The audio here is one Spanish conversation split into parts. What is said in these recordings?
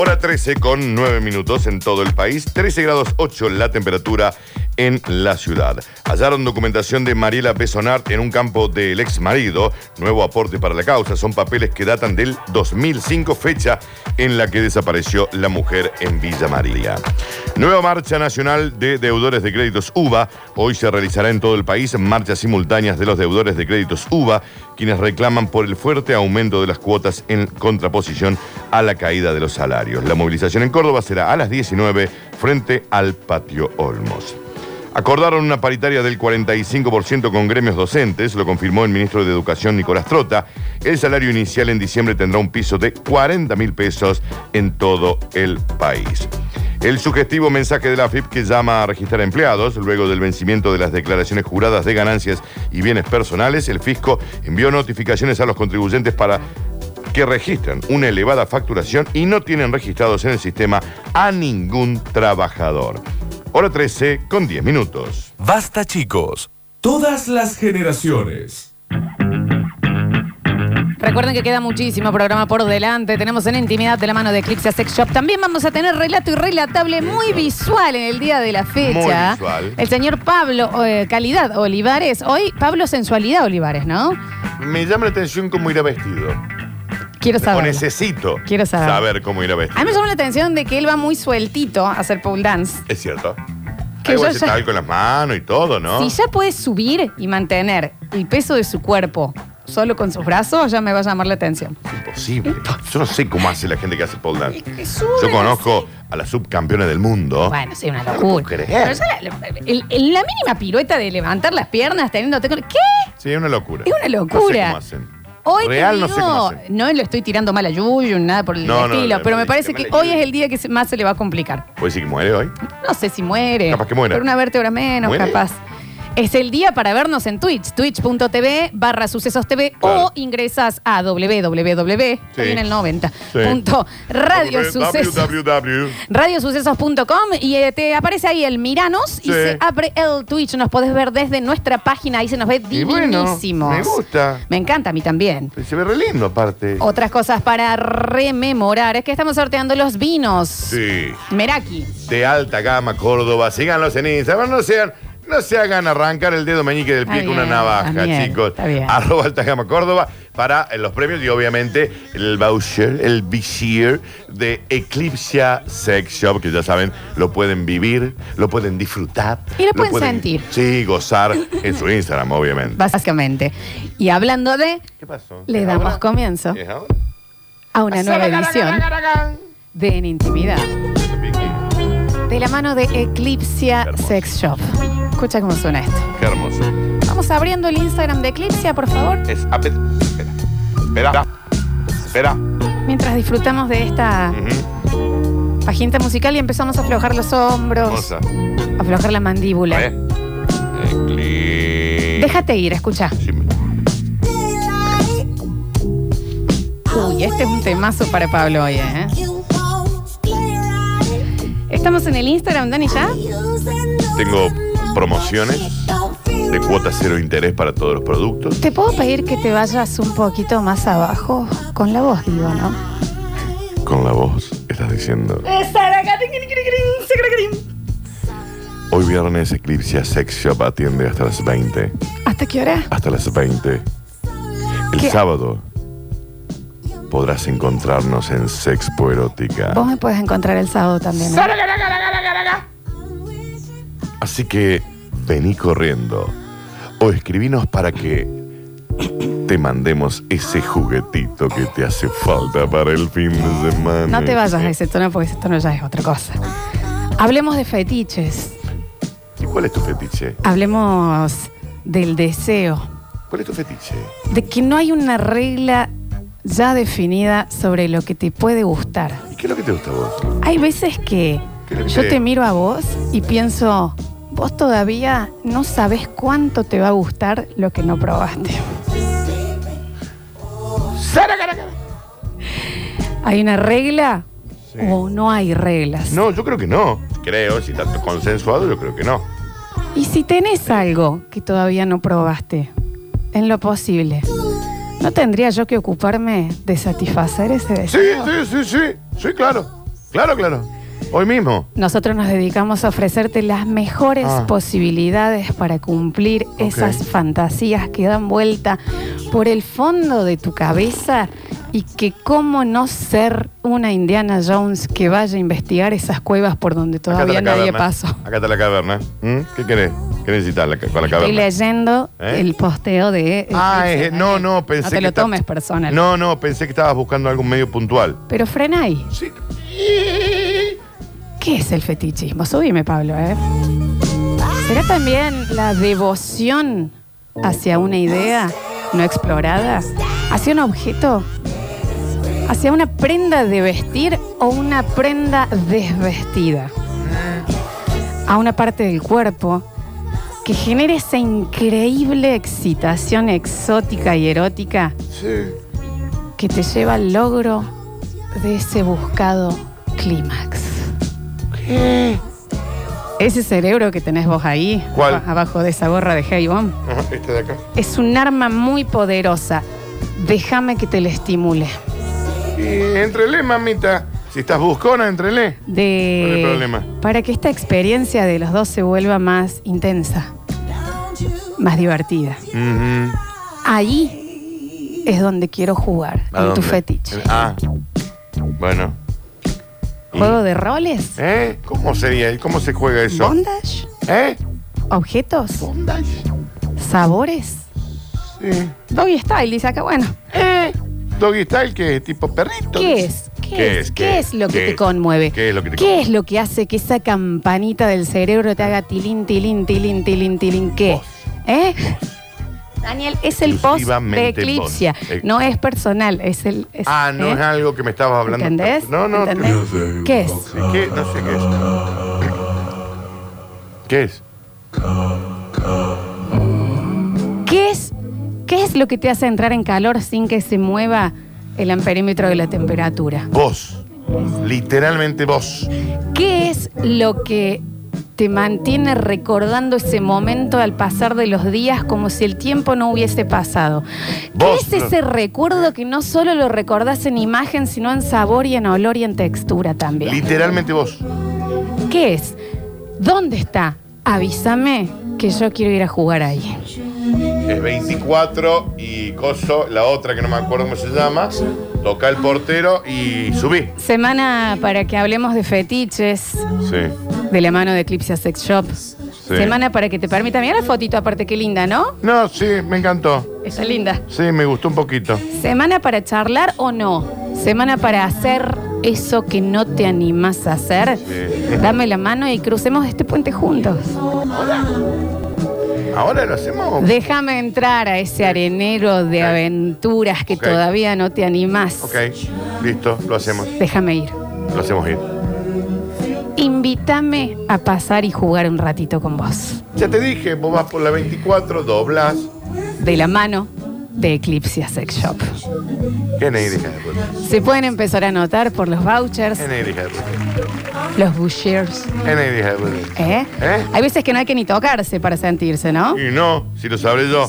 Hora 13 con 9 minutos en todo el país, 13 grados 8 la temperatura en la ciudad. Hallaron documentación de Mariela Besonart en un campo del ex marido. Nuevo aporte para la causa. Son papeles que datan del 2005, fecha en la que desapareció la mujer en Villa María. Nueva marcha nacional de deudores de créditos UBA. Hoy se realizará en todo el país marchas simultáneas de los deudores de créditos UBA, quienes reclaman por el fuerte aumento de las cuotas en contraposición a la caída de los salarios. La movilización en Córdoba será a las 19 frente al patio Olmos. Acordaron una paritaria del 45% con gremios docentes, lo confirmó el ministro de Educación Nicolás Trota. El salario inicial en diciembre tendrá un piso de 40 mil pesos en todo el país. El sugestivo mensaje de la AFIP que llama a registrar empleados, luego del vencimiento de las declaraciones juradas de ganancias y bienes personales, el fisco envió notificaciones a los contribuyentes para que registran una elevada facturación y no tienen registrados en el sistema a ningún trabajador. Hora 13 con 10 minutos. Basta chicos. Todas las generaciones. Recuerden que queda muchísimo programa por delante. Tenemos en intimidad de la mano de Eclipse Sex Shop. También vamos a tener relato y relatable muy visual en el día de la fecha. Muy visual. El señor Pablo eh, Calidad Olivares. Hoy Pablo Sensualidad Olivares, ¿no? Me llama la atención cómo irá vestido. Quiero O saber. necesito Quiero saber. cómo irá A vestido. mí me llama la atención de que él va muy sueltito a hacer pole dance. Es cierto. Que Igual yo ya- tal con las manos y todo, ¿no? Si ya puede subir y mantener el peso de su cuerpo solo con sus brazos, ya me va a llamar la atención. Imposible. Yo no sé cómo hace la gente que hace pole dance. que sube Yo conozco a la subcampeona del mundo. Bueno, sí, una No lo puedo locura. creer. Pero ya la, el- el- la mínima pirueta de levantar las piernas teniendo... ¿Qué? Sí, es una locura. Es una No locura. sé cómo hacen. Hoy te Real no sé cómo hacen. no le estoy tirando mal a Yuyu, nada por el No, no, estilo, no, pero no, me parece que mala hoy es el día que se- más se le va a complicar. ¿Puede decir que muere hoy? No sé si muere. Capaz que muera. Por una vértebra menos, ¿Muere? capaz. Es el día para vernos en Twitch, twitch.tv barra sucesos TV Claro. o ingresas a www, Sí. ahí en el 90, Sí. punto radio sucesos. www. Radiosucesos.com y eh, te aparece ahí el Miranos y Sí. se abre el Twitch. Nos podés ver desde nuestra página, ahí se nos ve Y bueno, divinísimos. me gusta. Me encanta a mí también. Se ve re lindo aparte. Otras cosas para rememorar es que estamos sorteando los vinos. Sí. Meraki. De alta gama, Córdoba. Síganlos en Instagram. No sean. No se hagan arrancar el dedo meñique del pie Está con una bien, navaja, está bien, chicos. está bien. Arroba Alta Gama Córdoba para eh, los premios y obviamente el voucher, el visier de Eclipse Sex Shop, que ya saben, lo pueden vivir, lo pueden disfrutar. Y lo pueden sentir. Sí, gozar en su Instagram, obviamente. Básicamente. Y hablando de, ¿Qué pasó? le ¿Es damos ahora? comienzo ¿Es ahora? a una nueva edición de En Intimidad. De la mano de Eclipse hermoso. Sex Shop. Escucha cómo suena esto. Qué hermoso. Vamos abriendo el Instagram de Eclipse, por favor. Es apet- Espera. Espera. Espera. Mientras disfrutamos de esta paginta musical y empezamos a aflojar los hombros, Hermosa. aflojar la mandíbula. ¿Eh? Déjate ir, escucha. Sí, me- Uy, este es un temazo para Pablo hoy, ¿eh? Estamos en el Instagram, Dani, ¿ya? Tengo promociones de cuota cero interés para todos los productos. ¿Te puedo pedir que te vayas un poquito más abajo? Con la voz, digo, ¿no? Con la voz estás diciendo. Hoy viernes Eclipse Sex Shop atiende hasta las 20. ¿Hasta qué hora? Hasta las 20. El ¿Qué? sábado podrás encontrarnos en Sexpo Erótica. Vos me puedes encontrar el sábado también. ¿eh? Así que vení corriendo o escribinos para que te mandemos ese juguetito que te hace falta para el fin de semana. No te vayas a ese tono porque ese tono ya es otra cosa. Hablemos de fetiches. ¿Y cuál es tu fetiche? Hablemos del deseo. ¿Cuál es tu fetiche? De que no hay una regla ya definida sobre lo que te puede gustar. ¿Y qué es lo que te gusta a vos? Hay veces que ¿Qué le yo te miro a vos y pienso, vos todavía no sabés cuánto te va a gustar lo que no probaste. ¿Hay una regla Sí. o no hay reglas? No, yo creo que no. Creo, si está consensuado, yo creo que no. Y si tenés algo que todavía no probaste, en lo posible, ¿no tendría yo que ocuparme de satisfacer ese Sí, deseo? sí, sí, sí. Sí, claro. Claro, claro. Hoy mismo. Nosotros nos dedicamos a ofrecerte las mejores Ah. posibilidades para cumplir esas fantasías que dan vuelta por el fondo de tu cabeza y que cómo no ser una Indiana Jones que vaya a investigar esas cuevas por donde Acá todavía está la nadie caverna. pasó. Acá está la caverna. ¿Mm? ¿Qué querés? ¿Qué necesitas la- con la Estoy caverna? leyendo ¿Eh? el posteo de... Ah, es- no, no, pensé No te que lo tomes personal. No, no, pensé que estabas buscando algo medio puntual. Pero frena ahí. Sí. ¿Qué es el fetichismo? Subime, Pablo, ¿eh? ¿Será también la devoción hacia una idea no explorada? ¿Hacia un objeto? ¿Hacia una prenda de vestir o una prenda desvestida? A una parte del cuerpo que genere esa increíble excitación exótica y erótica Sí. que te lleva al logro de ese buscado clímax. Ese cerebro que tenés vos ahí, abajo de esa gorra de Hey Bomb, Ajá, este de acá. es un arma muy poderosa. Déjame que te le estimule. Y entrele, mamita. Si estás buscona, entrele. De, ¿Cuál es el problema? Para que esta experiencia de los dos se vuelva más intensa, más divertida. Ujú. Ahí es donde quiero jugar, ¿A en tu dónde? fetiche. Ah. Bueno. ¿Juego de roles? ¿Eh? ¿Cómo sería? ¿Cómo se juega eso? ¿Bondage? ¿Eh? ¿Objetos? Bondage. ¿Sabores? Sí. Doggy style, dice acá, bueno. ¿Eh? Doggy style, que tipo perrito. ¿Qué es? ¿Qué, ¿Qué es? es? ¿Qué ¿Qué es lo que ¿Qué te es? conmueve? ¿Qué es lo que te ¿Qué conmueve? es lo que hace que esa campanita del cerebro te haga tilín, tilín, tilín, tilín, tilín? ¿Qué? Vos. ¿Eh? Daniel, es el post de Eclipsia. vos. Eh. No es personal, es el. es- Ah, no ¿eh? es algo que me estabas hablando. ¿Entendés? No, no. ¿Entendés? ¿Qué es? ¿Qué? No sé qué es. ¿Qué es? ¿Qué es? ¿Qué es lo que te hace entrar en calor sin que se mueva el amperímetro de la temperatura? Vos. Literalmente vos. ¿Qué es lo que te mantiene recordando ese momento al pasar de los días como si el tiempo no hubiese pasado? ¿Qué Vos, es ese recuerdo que no solo lo recordás en imagen, sino en sabor y en olor y en textura también? Literalmente vos. ¿Qué es? ¿Dónde está? Avísame que yo quiero ir a jugar ahí. Es 24 y coso, la otra que no me acuerdo cómo se llama. Toca el portero y subí. Semana para que hablemos de fetiches, Sí. De la mano de Eclipse Sex Shop. Semana para que te permita. Mira la fotito aparte, qué linda, ¿no? No, sí, me encantó. Está linda. Sí, me gustó un poquito. Semana para charlar o no. Semana para hacer eso que no te animas a hacer. Sí. Dame la mano y crucemos este puente juntos. Ahora lo hacemos. Déjame entrar a ese arenero de Ok. aventuras que Ok. todavía no te animas. Ok, listo, lo hacemos. Déjame ir. Lo hacemos ir. Invítame a pasar y jugar un ratito con vos. Ya te dije, vos vas por la 24, doblas. De la mano de Eclipse Sex Shop. ¿Qué de puta? Se pueden empezar a anotar por los vouchers, ¿Qué negra hija de puta? los bushiers. ¿Qué de puta? ¿Eh? ¿Eh? Hay veces que no hay que ni tocarse para sentirse, ¿no? Y no, si lo sabré yo.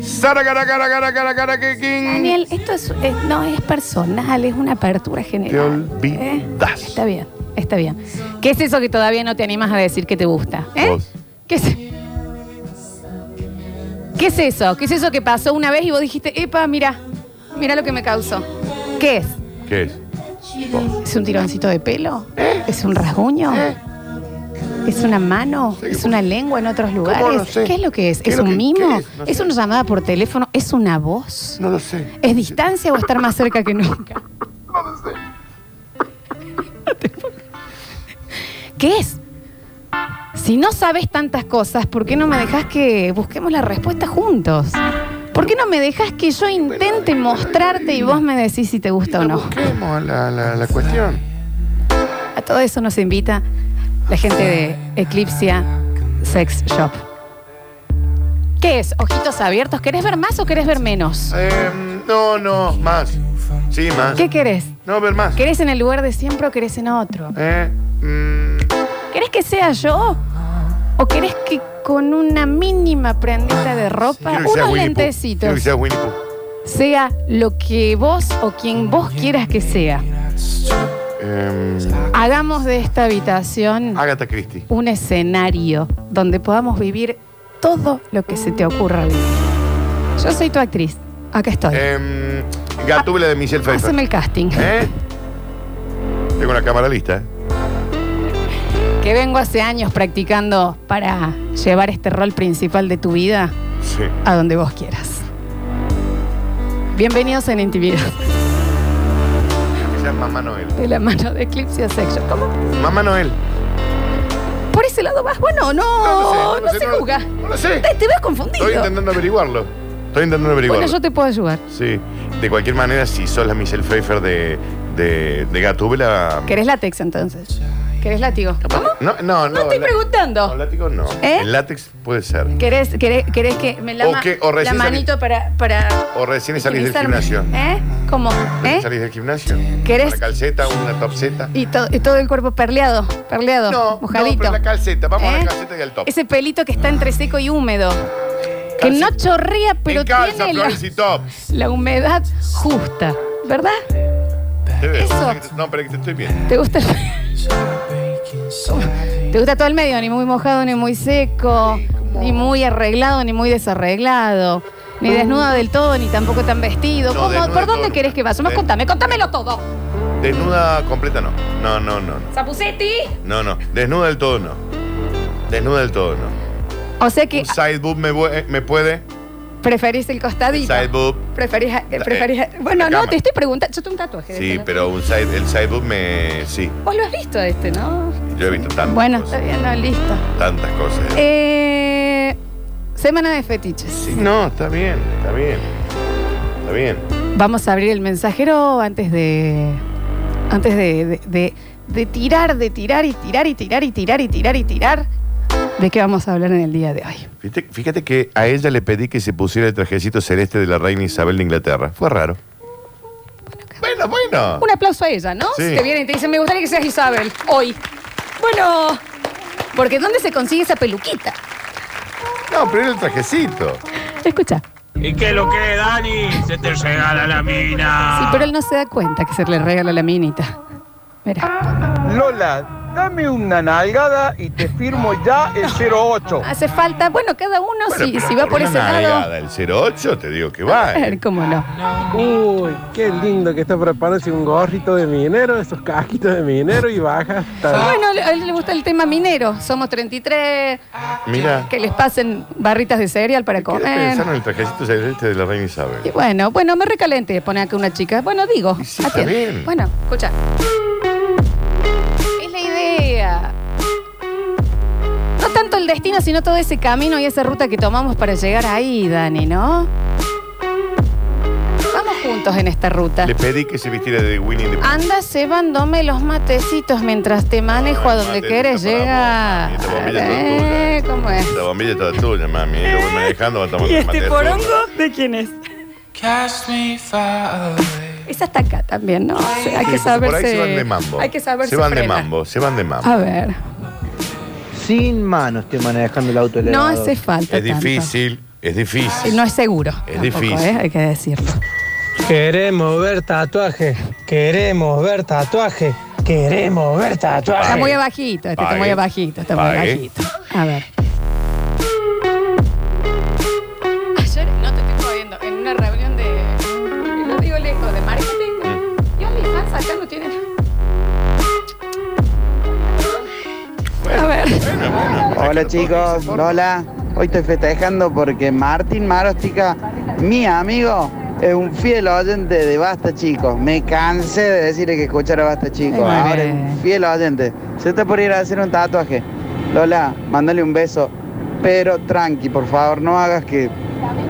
Sara, cara, cara, cara, cara, cara, que king. Daniel, esto es, es- no es personal, es una apertura general. Te ¿eh? olvidas. Está bien, está bien. ¿Qué es eso que todavía no te animas a decir que te gusta? ¿eh? Vos. ¿Qué es? ¿Qué es eso? ¿Qué es eso que pasó una vez y vos dijiste, epa, mira, mira lo que me causó? ¿Qué es? ¿Qué es? ¿Es un tironcito de pelo? ¿Eh? ¿Es un rasguño? ¿Eh? ¿Es una mano? Sí, ¿Es una lengua en otros ¿Cómo lugares? no sé? ¿Qué es lo que es? ¿Qué ¿Es lo un que- mimo? es? No ¿Es sé. una llamada por teléfono? ¿Es una voz? No lo sé. ¿Es distancia o estar más cerca que nunca? ¿Qué es? Si no sabes tantas cosas, ¿por qué no me dejas que busquemos la respuesta juntos? ¿Por qué no me dejas que yo intente mostrarte y vos me decís si te gusta o no? Busquemos la, la, la cuestión. A todo eso nos invita la gente de Eclipsia Sex Shop. ¿Qué es? ¿Ojitos abiertos? ¿Querés ver más o querés ver menos? Em, no, no, más. Sí, más. ¿Qué querés? No, ver más. ¿Querés en el lugar de siempre o querés en otro? Eh, mm, ¿Querés que sea yo? ¿O querés que con una mínima prendita de ropa, sea unos lentecitos, que sea lo que vos o quien vos quieras que sea? Em, Hagamos de esta habitación Agatha Christie. un escenario donde podamos vivir todo lo que se te ocurra vivir. Yo soy tu actriz. Acá estoy. Em, Gatúbela de Michelle Pfeiffer. Haceme el casting. ¿Eh? Tengo una cámara lista. Que vengo hace años practicando para llevar este rol principal de tu vida Sí. a donde vos quieras. Bienvenidos en Intimidad, llama Mamá Noel. de la mano de Eclipse Section. ¿Cómo? Mamá Noel. ¿Por ese lado vas? Bueno, no, no, se no- juzga. No lo sé. Te, te ves confundido. Estoy intentando averiguarlo. Estoy intentando averiguarlo. Bueno, yo te puedo ayudar. Sí. De cualquier manera, si sos la Michelle Pfeiffer de, de, de Gatúbela. ¿Querés látex entonces? ¿Querés látigo? ¿Cómo? No, no, no. No estoy la- preguntando. No, látigo no. ¿Eh? El látex puede ser. ¿Querés, querés, querés que me lama O que- o la recién manito para, para O recién salís del gimnasio. ¿Eh? ¿Cómo? ¿Recién ¿Eh? salís del gimnasio? ¿Querés? Una calceta, una topseta. Y, to- y todo el cuerpo perleado, perleado, No, mojadito. no, pero la calceta. Vamos a ¿Eh? la calceta y al top. Ese pelito que está entre seco y húmedo. Que no chorrea, pero en calza, tiene la, flores y top. la humedad justa. ¿Verdad? Te veo. Eso. No, pero que te estoy bien. ¿Te gusta el... ¿Te gusta todo el medio? Ni muy mojado, ni muy seco, ni muy arreglado, ni muy desarreglado. Ni desnudo del todo, ni tampoco tan vestido. No, ¿Cómo- ¿Por dónde todo. querés que vayamos? De- Contame, contámelo todo. Desnuda completa no. No, no, no. ¿Sapucetti? No, no. Desnuda del todo no. Desnuda del todo no. O sea que Un side boob me, vue- me puede. preferís el costadito. Side boob. Preferís, eh, preferís- eh, bueno, la no, cama. te estoy preguntando. Yo tengo un tatuaje. de Sí, este, ¿no? pero un side, el side boob me. Sí. Vos lo has visto este, ¿no? Yo he visto tantas Bueno, cosas. está bien, no, listo. Tantas cosas. Eh, semana de fetiches. Sí, no, está bien, está bien. Está bien. Vamos a abrir el mensajero antes de. Antes de, de- de- de tirar, de tirar y tirar y tirar y tirar y tirar y tirar. ¿De qué vamos a hablar en el día de hoy? Fíjate, fíjate que a ella le pedí que se pusiera el trajecito celeste de la reina Isabel de Inglaterra. Fue raro. Bueno, bueno. Un aplauso a ella, ¿no? Sí. Si te viene y te dice, me gustaría que seas Isabel, hoy. Bueno, porque ¿dónde se consigue esa peluquita? No, pero era el trajecito. Escucha. ¿Y qué es lo que, Dani? Se te regala la mina. Sí, pero él no se da cuenta que se le regala la minita. Mira, Lola, dame una nalgada y te firmo ya el 08. hace falta, bueno, cada uno Bueno, si, pero si va por una ese lado. nalgada, El 08, te digo que va. A ¿eh? ver, cómo no. Uy, qué lindo que está preparándose un gorrito de minero, esos casquitos de minero y baja hasta... Bueno, a él le gusta el tema minero. Somos 33, Mira. que les pasen barritas de cereal para Quiero comer. pensar en el trajecito celeste de la reina Isabel. Y bueno, bueno, me recalente poner acá una chica. Bueno, digo. Sí, está atiende. bien. Bueno, escucha. No tanto el destino, sino todo ese camino y esa ruta que tomamos para llegar ahí, Dani, ¿no? Vamos juntos en esta ruta. Le pedí que se vistiera de Winnie the Pooh. Anda cebándome los matecitos mientras te manejo a donde Mate, querés para vos, llegar. mami. Esta bombilla es toda Eh, tuya. ¿Cómo es? La bombilla es toda tuya, mami. Lo voy manejando, va a tomar ¿Y este porongo de quién es? Cast me far away. Esa está acá también, ¿no? hay que saberse. Por ahí se van de mambo. Hay que saberse Se van de mambo, se van de mambo. A ver, Sin mano estoy manejando el auto no hace falta. Es tanto. difícil, es difícil. no es seguro. Es tampoco, difícil. ¿eh? Hay que decirlo. Queremos ver tatuaje, queremos ver tatuaje, queremos ver tatuaje. Está muy abajito, este está muy abajito, está muy Pague. bajito. A ver. Hola chicos, Lola. Hoy estoy festejando porque Martín Marostica, mi amigo, es un fiel oyente de Basta Chicos. Me cansé de decirle que escuchara Basta Chicos. Ay, Ahora bien. es un fiel oyente. Se está por ir a hacer un tatuaje. Lola, mándale un beso. Pero tranqui, por favor, no hagas que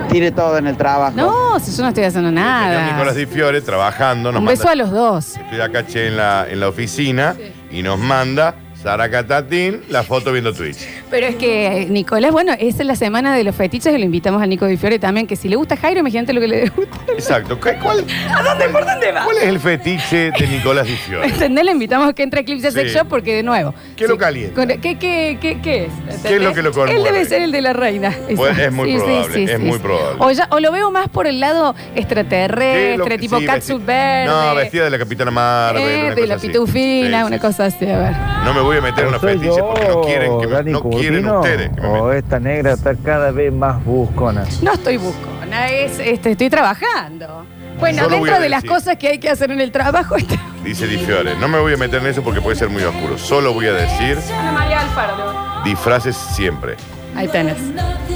tire todo en el trabajo. No, si yo no estoy haciendo nada. Nicolás Di Fiore trabajando. Nos Un manda- beso a los dos. Estoy acá che, en la, en la oficina y nos manda Saracatatín, la foto viendo Twitch. Pero es que, Nicolás, bueno, esa es la semana de los fetiches y lo invitamos a Nico Di Fiore también, que si le gusta Jairo, imagínate lo que le gusta. Exacto. ¿Qué- ¿Cuál, ¿A dónde, por dónde va? cuál es el fetiche de Nicolás Di ¿Me Fiore? entendés? Le invitamos a que entre a Eclipse Sex Sí. Shop porque, de nuevo. ¿Qué lo calienta? con- ¿Qué, qué, qué, qué es? ¿Qué es lo que lo conmueve? Él debe ser el de la reina. Pues es muy probable, es muy probable. O, ya- o lo veo más por el lado ¿Qué es lo extraterrestre, que- tipo sí, vesti- verde. No, vestida de la Capitana Marvel. eh, de la pitufina, Sí, una sí. cosa así, a ver. No me voy a meter en los ¿Soy fetiches yo, porque no quieren, que me- Dani no quieren ustedes. que me o metan. esta negra está cada vez más buscona. No estoy buscona, es, este, estoy trabajando. Bueno, Yo lo voy dentro a de las decir. cosas que hay que hacer en el trabajo está Dice Di Fiore, no me voy a meter en eso porque puede ser muy oscuro. Solo voy a decir Ana María Alfaro. disfraces siempre. Ahí tenés.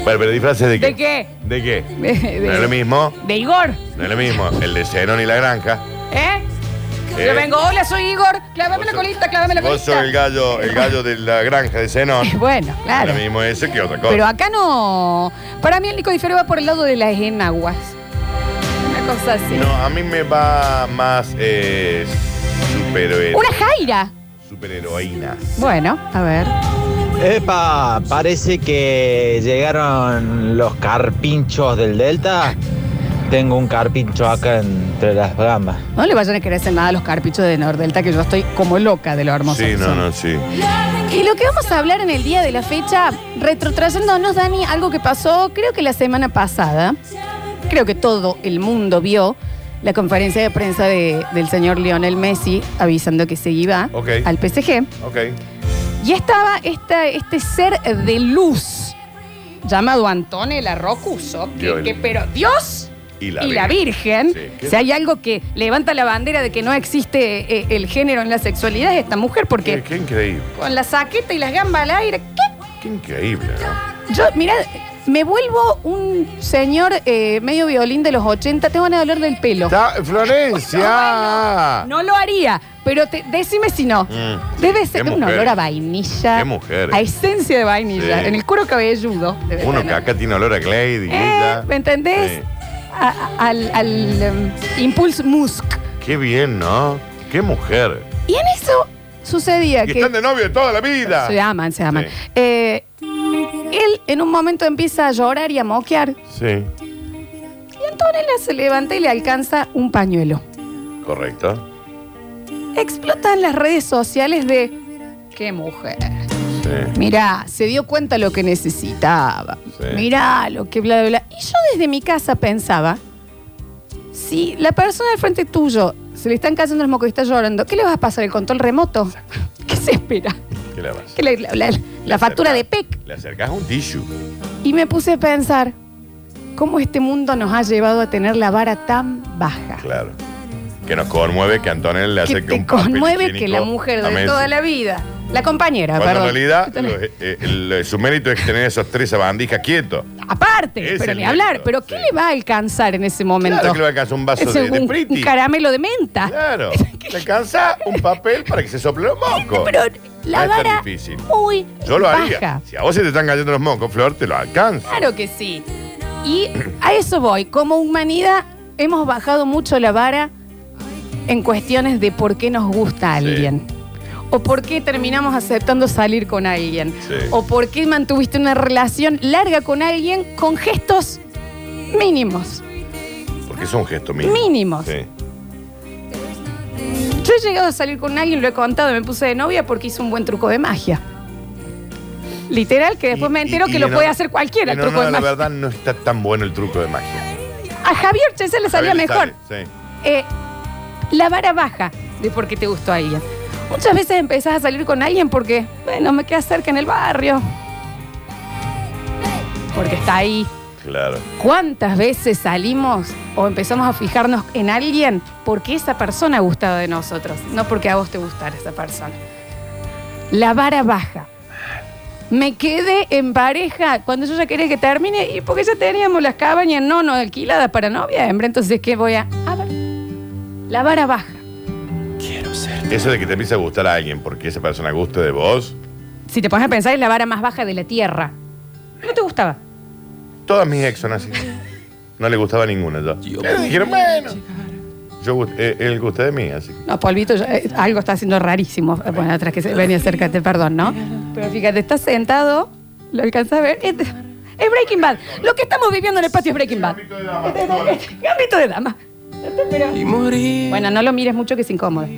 Bueno, pero disfraces de qué? ¿De qué? ¿De qué? De, de- No es lo mismo, de Igor. no es lo mismo. El de Zenón y la granja. ¿Eh? ¿Eh? Yo vengo, hola, soy Igor. Clávame la colita, clávame la Vos colita. sos el gallo, el gallo de la granja de Zenón. Bueno, claro. Lo mismo ese que otra cosa. Pero acá no. Para mí el Nico Difere va por el lado de las enaguas. Una cosa así. No, a mí me va más eh, superhéroe. Una Jaira. Superheroína. Bueno, a ver. Epa, parece que llegaron los carpinchos del Delta. Tengo un carpincho acá entre las gambas. No le vayan a querer hacer nada a los carpichos de Nordelta, que yo estoy como loca de lo hermoso. Sí, que no, son. no, sí. Y lo que vamos a hablar en el día de la fecha, retrotrayéndonos, Dani, algo que pasó, creo que la semana pasada, creo que todo el mundo vio la conferencia de prensa de- del señor Lionel Messi avisando que se iba Ok. al PSG. Ok. Y estaba esta, este ser de luz llamado Antonella Rocuso, que, Dios. que- pero Dios Y la y la Virgen. Sí, ¿qué? si hay algo que levanta la bandera de que no existe eh, el género en la sexualidad, es esta mujer, porque Qué, qué increíble. con la saqueta y las gambas al aire, ¿qué? Qué increíble, ¿no? Yo, mira, me vuelvo un señor eh, medio violín de los 80, tengo ganas de hablar del pelo. Está- Florencia. No lo haría, pero te- decime si no. Mm. Debe ser Qué un mujer. olor a vainilla. Qué mujer. A esencia de vainilla. Sí. En el cuero cabelludo. debe Uno que acá tiene olor a Glade y Eh. ¿Me entendés? Sí. A- al al, em, Impulse Musk. Qué bien, ¿no? Qué mujer. Y en eso sucedía Y que. están de novio toda la vida. Se aman, se aman. Sí. Eh, él en un momento empieza a llorar y a moquear. Sí, Y Antonella se levanta y le alcanza un pañuelo. correcto. Explotan las redes sociales de. ¡Qué mujer! Sí. Mirá, se dio cuenta lo que necesitaba. Sí. Mirá lo que bla, bla, bla. Y yo desde mi casa pensaba, si la persona al frente tuyo se le están cayendo los mocos y está llorando, ¿qué le vas a pasar? ¿El control remoto? ¿Qué se espera? ¿Qué le vas? Que la, la- factura de PEC. Le acercas un tissue. Y me puse a pensar, ¿cómo este mundo nos ha llevado a tener la vara tan baja? Claro. Que nos conmueve que Antonella le Que acerque te un papel conmueve que la mujer a de Messi. toda la vida, la compañera, Cuando perdón. en realidad lo- eh, el- su mérito es tener esos tres sabandijas quietos. Aparte, Es pero el ni hablar. mérito, pero sí. ¿qué le va a alcanzar en ese momento? Claro que le va a alcanzar un vaso de, de un, caramelo de menta. Claro. Le alcanza un papel para que se sople los mocos. Pero No la es tan vara difícil. muy Yo lo baja. haría. Si a vos se te están cayendo los mocos, Flor, te lo alcanza. Claro que sí. Y a eso voy. Como humanidad hemos bajado mucho la vara en cuestiones de por qué nos gusta Sí. alguien. O por qué terminamos aceptando salir con alguien. Sí. O por qué mantuviste una relación larga con alguien con gestos mínimos. Porque es un gesto mínimo. Mínimos. Sí. Yo he llegado a salir con alguien, lo he contado, me puse de novia porque hizo un buen truco de magia. Literal, que después Y- me entero y- que lo en puede hon- hacer cualquiera el en truco honor de a la magia. verdad no está tan bueno el truco de magia. A Javier Chese le salía mejor. sale, sí. Eh, la vara baja de por qué te gustó a alguien. Muchas veces empezás a salir con alguien porque, bueno, me queda cerca en el barrio. Porque está ahí. Claro. ¿Cuántas veces salimos o empezamos a fijarnos en alguien porque esa persona ha gustado de nosotros? No porque a vos te gustara esa persona. La vara baja. Me quedé en pareja cuando yo ya quería que termine y porque ya teníamos las cabañas no, no alquiladas para noviembre. Entonces, ¿qué voy a...? A ver. La vara baja. Eso de que te empieza a gustar a alguien porque esa persona guste de vos, Si te pones a pensar, es la vara más baja de la tierra. ¿No te gustaba? todas mis ex son así. No le gustaba ninguna yo. Le dijeron, bueno, Yo, gust- eh, él gusta de mí, así. No, Polvito, yo- eh, algo está haciendo rarísimo. Eh, Bueno, atrás que se venía, acércate, perdón, ¿no? Pero fíjate, está sentado, lo alcanza a ver. Es, es Breaking Bad. Lo que estamos viviendo en el patio es Breaking Bad. Este- este- este- Gambito de dama. Pero- Bueno, no lo mires mucho que es incómodo.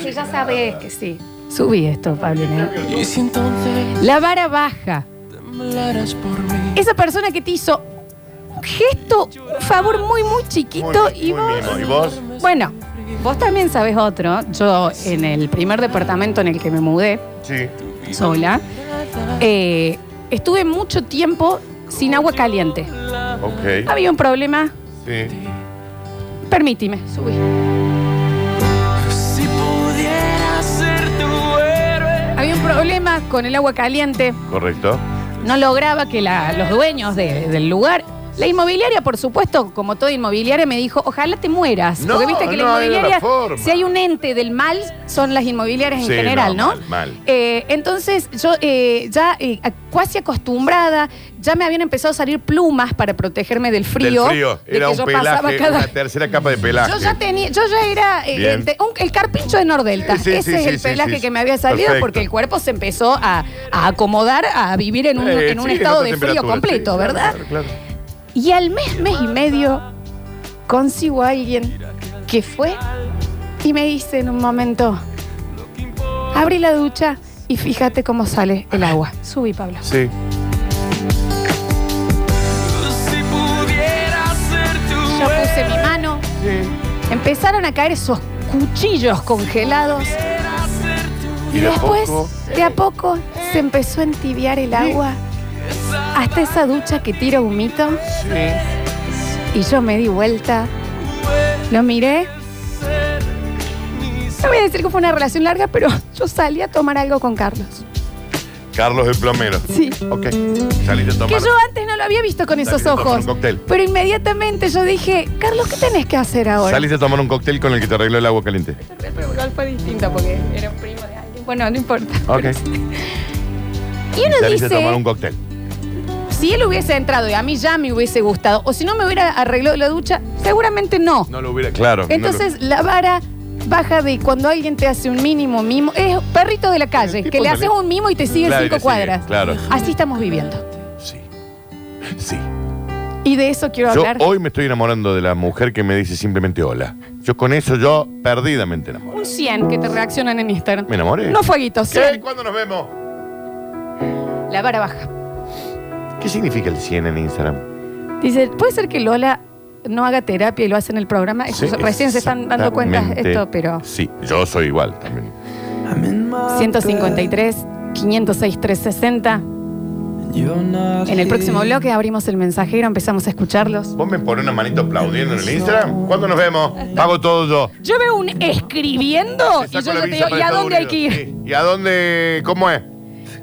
Si ya sabes que sí. Subí esto, Pablina. La vara baja. Esa persona que te hizo un gesto, un favor muy, muy chiquito Muy- y muy vos. mimo. ¿Y vos? Bueno, vos también sabes otro. Yo, en el primer departamento en el que me mudé, Sí. sola, eh, estuve mucho tiempo sin agua caliente. Ok. Había un problema. Sí. Permíteme, subí. Había un problema con el agua caliente. Correcto. No lograba que la- los dueños de- del lugar. La inmobiliaria, por supuesto, como toda inmobiliaria, me dijo, ojalá te mueras. No, Porque viste que la no otra inmobiliaria, si hay un ente del mal, son las inmobiliarias en Sí, general, no, mal, mal. Eh, entonces, yo eh, ya eh, casi acostumbrada, ya me habían empezado a salir plumas para protegerme del frío. Del frío. de Era que un yo pasaba pelaje, cada- una tercera capa de pelaje. yo ya tenía, yo ya era eh, Bien. ente- un- el carpincho de Nordelta. Sí, Ese sí, es el pelaje que me había salido Perfecto. porque el cuerpo se empezó a, a acomodar a vivir en un, Eh, en un estado de frío completo, ¿verdad? claro, claro. Y al mes, mes y medio, consigo a alguien que fue y me dice en un momento, abrí la ducha y fíjate cómo sale el agua. Subí, Pablo. Sí. Yo puse mi mano, empezaron a caer esos cuchillos congelados y después, de a poco, se empezó a entibiar el agua hasta esa ducha que tira humito. Y yo me di vuelta, lo miré. No voy a decir que fue una relación larga, pero yo salí a tomar algo con Carlos. Carlos el plomero. Sí. Ok. Saliste a tomar. Que yo antes no lo había visto con esos Saliste a tomar ojos. un cóctel. Pero inmediatamente yo dije, Carlos, ¿qué tenés que hacer ahora? Saliste a tomar un cóctel con el que te arregló el agua caliente. Pero igual fue distinto porque era un primo de alguien. Bueno, no importa. Ok. Y uno Saliste a dice, tomar un cóctel. Si él hubiese entrado y a mí ya me hubiese gustado, o si no me hubiera arreglado la ducha, seguramente no. No lo hubiera. Claro. no lo- Entonces la vara baja de cuando alguien te hace un mínimo mimo. Es perrito de la calle, que le haces un mimo y te sigue Claro, cinco sigue, cuadras. claro. Así estamos viviendo. Sí. Sí. Y de eso quiero Yo hablar. hoy me estoy enamorando de la mujer que me dice simplemente hola. Yo con eso, yo perdidamente enamoro. Un 100 que te reaccionan en Instagram. Me enamoré. No fueguitos, ¿Qué? 100. ¿Cuándo nos vemos? La vara baja. ¿Qué significa el 100 en Instagram? Dice, ¿puede ser que Lola no haga terapia y lo hace en el programa? Sí, recién se están dando cuenta esto, pero Sí, yo soy igual también. 153, 506, 360. En el próximo bloque abrimos el mensajero, empezamos a escucharlos. ¿Vos me pones una manito aplaudiendo en el Instagram? ¿Cuándo nos vemos? Pago todo yo. Yo veo un escribiendo y yo te digo, ¿y a dónde hay que ir? Sí. ¿Y a dónde? ¿Cómo es?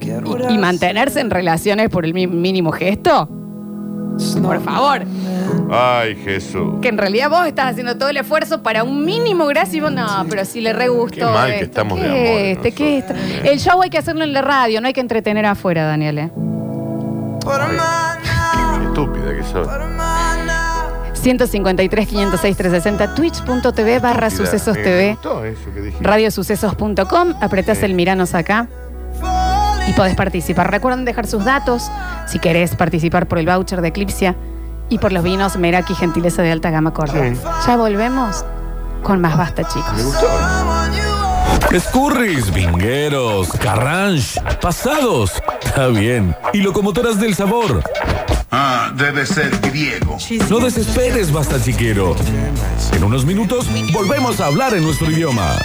Y, y mantenerse en relaciones por el mi- mínimo gesto. Por favor. Ay, Jesús. Que en realidad vos estás haciendo todo el esfuerzo para un mínimo y vos no, pero si le re gustó. Qué mal que esto, estamos ¿qué de amor es este? ¿Qué es esto? El show hay que hacerlo en la radio, no hay que entretener afuera, Daniel. ¿eh? Qué estúpida que sos. 153, 506, 360, twitch.tv barra Estúpida. sucesos Me TV, gustó eso que dijiste. radiosucesos.com, apretás el miranos acá y podés participar. Recuerden dejar sus datos si querés participar por el voucher de Eclipsia y por los vinos Meraki Gentileza de Alta Gama Córdoba. Sí. Ya volvemos con más basta, chicos. Me gustó. Escurris, vingueros, carranche, pasados. Está bien. Y locomotoras del sabor. Ah, debe ser griego. No desesperes, basta chiquero. En unos minutos volvemos a hablar en nuestro idioma.